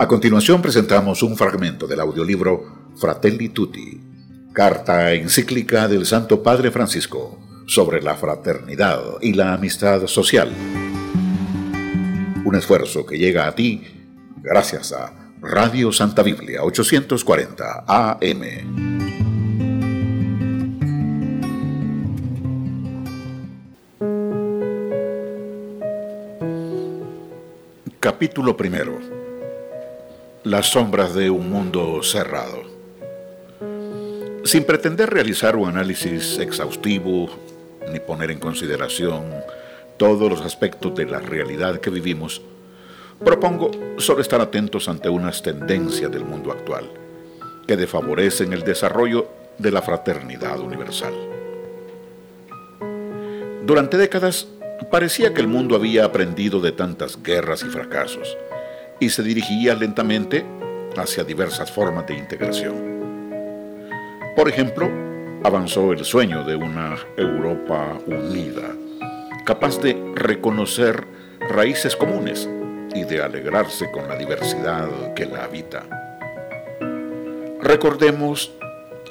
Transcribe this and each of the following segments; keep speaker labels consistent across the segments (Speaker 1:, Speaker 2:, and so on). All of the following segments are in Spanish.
Speaker 1: A continuación presentamos un fragmento del audiolibro Fratelli Tutti, carta encíclica del Santo Padre Francisco sobre la fraternidad y la amistad social. Un esfuerzo que llega a ti gracias a Radio Santa Biblia 840 AM. Capítulo primero. Las sombras de un mundo cerrado. Sin pretender realizar un análisis exhaustivo ni poner en consideración todos los aspectos de la realidad que vivimos, propongo solo estar atentos ante unas tendencias del mundo actual que desfavorecen el desarrollo de la fraternidad universal. Durante décadas parecía que el mundo había aprendido de tantas guerras y fracasos y se dirigía lentamente hacia diversas formas de integración. Por ejemplo, avanzó el sueño de una Europa unida, capaz de reconocer raíces comunes y de alegrarse con la diversidad que la habita. Recordemos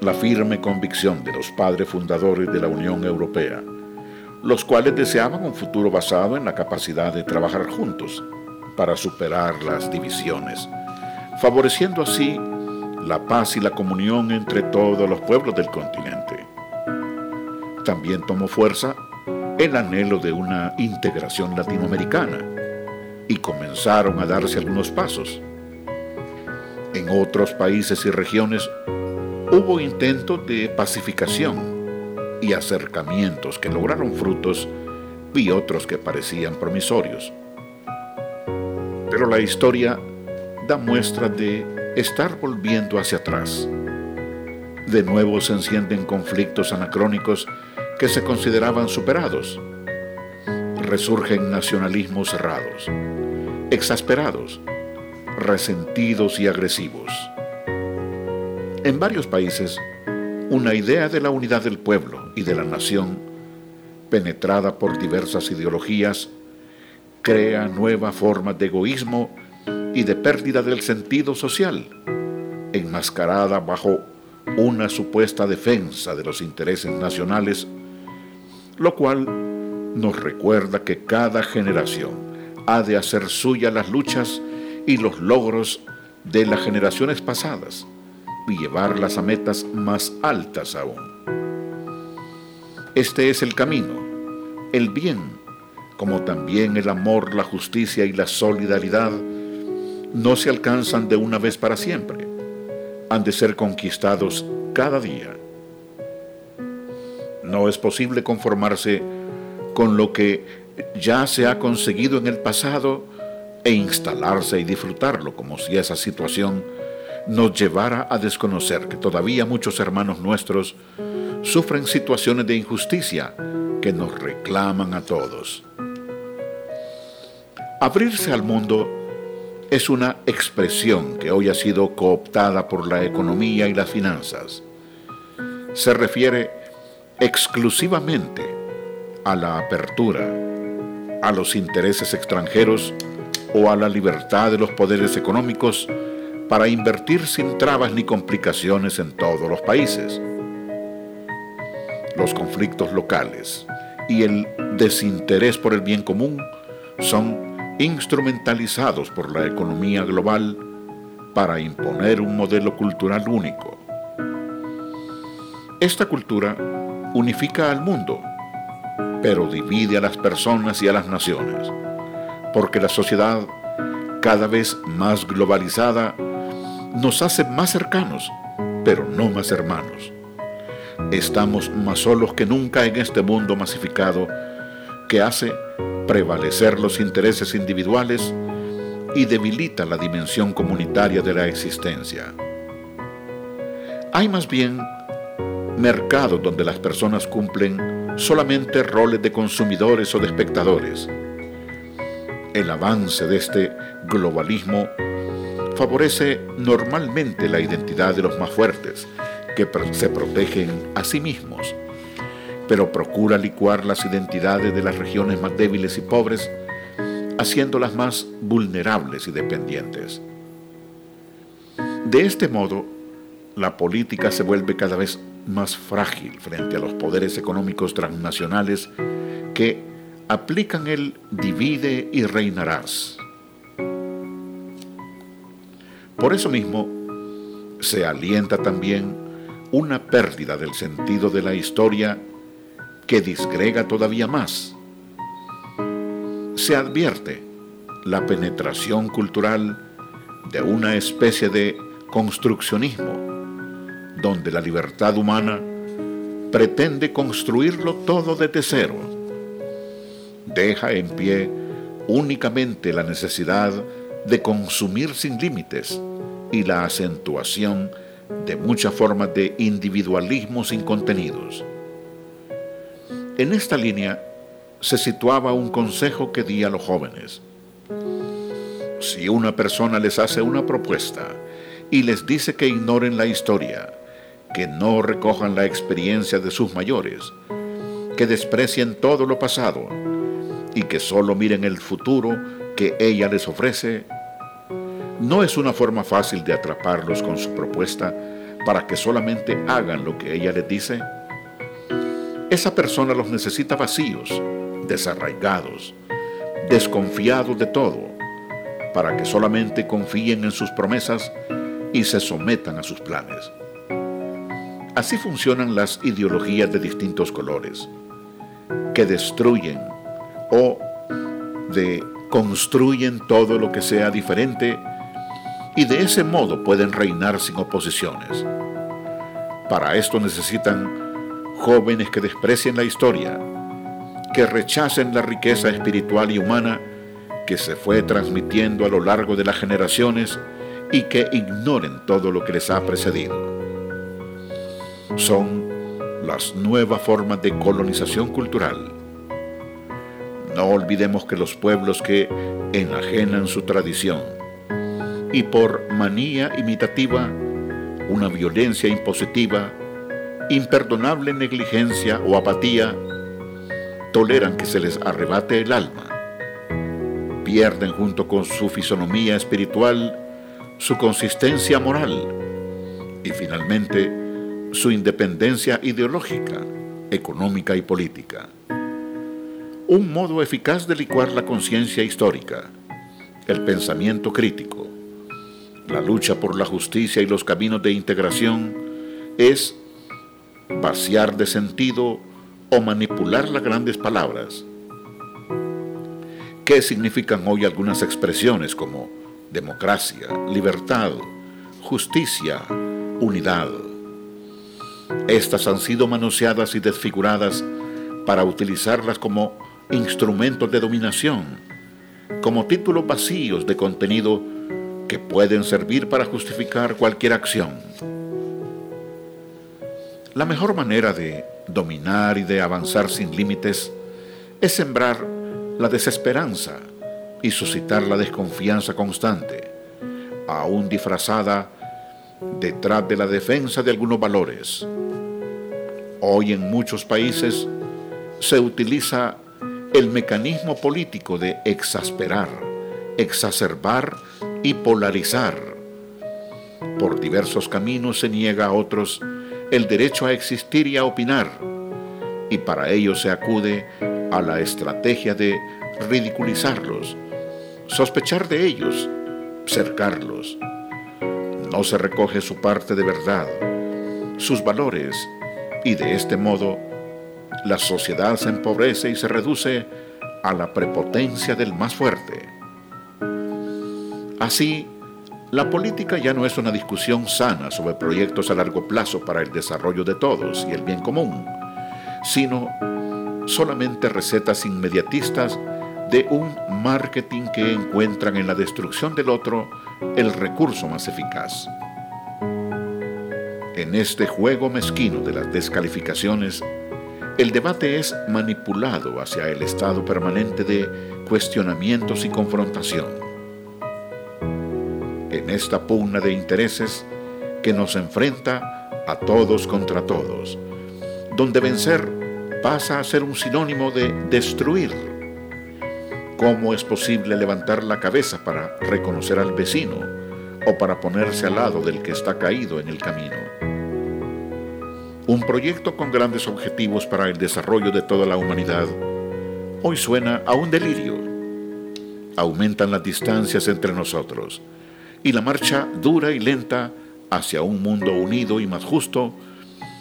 Speaker 1: la firme convicción de los padres fundadores de la Unión Europea, los cuales deseaban un futuro basado en la capacidad de trabajar juntos para superar las divisiones, favoreciendo así la paz y la comunión entre todos los pueblos del continente. También tomó fuerza el anhelo de una integración latinoamericana y comenzaron a darse algunos pasos. En otros países y regiones hubo intentos de pacificación y acercamientos que lograron frutos y otros que parecían promisorios. Pero la historia da muestra de estar volviendo hacia atrás. De nuevo se encienden conflictos anacrónicos que se consideraban superados. Resurgen nacionalismos cerrados, exasperados, resentidos y agresivos. En varios países, una idea de la unidad del pueblo y de la nación, penetrada por diversas ideologías, crea nuevas formas de egoísmo y de pérdida del sentido social, enmascarada bajo una supuesta defensa de los intereses nacionales, lo cual nos recuerda que cada generación ha de hacer suya las luchas y los logros de las generaciones pasadas y llevarlas a metas más altas aún. Este es el camino, el bien, como también el amor, la justicia y la solidaridad no se alcanzan de una vez para siempre. Han de ser conquistados cada día. No es posible conformarse con lo que ya se ha conseguido en el pasado e instalarse y disfrutarlo como si esa situación nos llevara a desconocer que todavía muchos hermanos nuestros sufren situaciones de injusticia que nos reclaman a todos. Abrirse al mundo es una expresión que hoy ha sido cooptada por la economía y las finanzas. Se refiere exclusivamente a la apertura, a los intereses extranjeros o a la libertad de los poderes económicos para invertir sin trabas ni complicaciones en todos los países. Los conflictos locales y el desinterés por el bien común son instrumentalizados por la economía global para imponer un modelo cultural único. Esta cultura unifica al mundo, pero divide a las personas y a las naciones, porque la sociedad, cada vez más globalizada, nos hace más cercanos, pero no más hermanos. Estamos más solos que nunca en este mundo masificado que hace prevalecer los intereses individuales y debilita la dimensión comunitaria de la existencia. Hay más bien mercados donde las personas cumplen solamente roles de consumidores o de espectadores. El avance de este globalismo favorece normalmente la identidad de los más fuertes, que se protegen a sí mismos pero procura licuar las identidades de las regiones más débiles y pobres, haciéndolas más vulnerables y dependientes. De este modo, la política se vuelve cada vez más frágil frente a los poderes económicos transnacionales que aplican el divide y reinarás. Por eso mismo, se alienta también una pérdida del sentido de la historia que disgrega todavía más. Se advierte la penetración cultural de una especie de construccionismo donde la libertad humana pretende construirlo todo desde cero. Deja en pie únicamente la necesidad de consumir sin límites y la acentuación de muchas formas de individualismo sin contenidos. En esta línea se situaba un consejo que di a los jóvenes. Si una persona les hace una propuesta y les dice que ignoren la historia, que no recojan la experiencia de sus mayores, que desprecien todo lo pasado y que solo miren el futuro que ella les ofrece, no es una forma fácil de atraparlos con su propuesta para que solamente hagan lo que ella les dice. Esa persona los necesita vacíos, desarraigados, desconfiados de todo, para que solamente confíen en sus promesas y se sometan a sus planes. Así funcionan las ideologías de distintos colores, que destruyen o de construyen todo lo que sea diferente y de ese modo pueden reinar sin oposiciones. Para esto necesitan jóvenes que desprecien la historia, que rechacen la riqueza espiritual y humana que se fue transmitiendo a lo largo de las generaciones y que ignoren todo lo que les ha precedido son las nuevas formas de colonización cultural. No olvidemos que los pueblos que enajenan su tradición y por manía imitativa, una violencia impositiva, imperdonable negligencia o apatía, toleran que se les arrebate el alma. Pierden junto con su fisonomía espiritual su consistencia moral y finalmente su independencia ideológica, económica y política. Un modo eficaz de licuar la conciencia histórica, el pensamiento crítico, la lucha por la justicia y los caminos de integración es vaciar de sentido o manipular las grandes palabras. ¿Qué significan hoy algunas expresiones como democracia, libertad, justicia, unidad? Estas han sido manoseadas y desfiguradas para utilizarlas como instrumentos de dominación, como títulos vacíos de contenido que pueden servir para justificar cualquier acción. La mejor manera de dominar y de avanzar sin límites es sembrar la desesperanza y suscitar la desconfianza constante, aún disfrazada detrás de la defensa de algunos valores. Hoy en muchos países se utiliza el mecanismo político de exasperar, exacerbar y polarizar. Por diversos caminos se niega a otros el derecho a existir y a opinar, y para ello se acude a la estrategia de ridiculizarlos, sospechar de ellos, cercarlos, no se recoge su parte de verdad, sus valores, y de este modo la sociedad se empobrece y se reduce a la prepotencia del más fuerte. Así, la política ya no es una discusión sana sobre proyectos a largo plazo para el desarrollo de todos y el bien común, sino solamente recetas inmediatistas de un marketing que encuentran en la destrucción del otro el recurso más eficaz. En este juego mezquino de las descalificaciones, el debate es manipulado hacia el estado permanente de cuestionamientos y confrontación. Esta pugna de intereses que nos enfrenta a todos contra todos, donde vencer pasa a ser un sinónimo de destruir ¿Cómo es posible levantar la cabeza para reconocer al vecino o para ponerse al lado del que está caído en el camino. Un proyecto con grandes objetivos para el desarrollo de toda la humanidad hoy suena a un delirio. Aumentan las distancias entre nosotros y la marcha dura y lenta hacia un mundo unido y más justo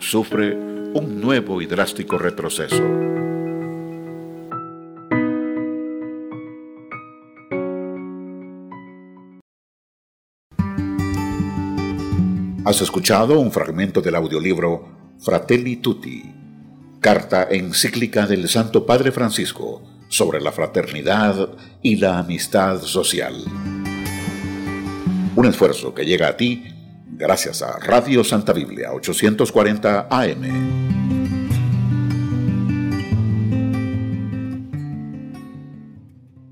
Speaker 1: sufre un nuevo y drástico retroceso. Has escuchado un fragmento del audiolibro Fratelli Tutti, carta encíclica del Santo Padre Francisco sobre la fraternidad y la amistad social. Un esfuerzo que llega a ti gracias a Radio Santa Biblia 840 AM.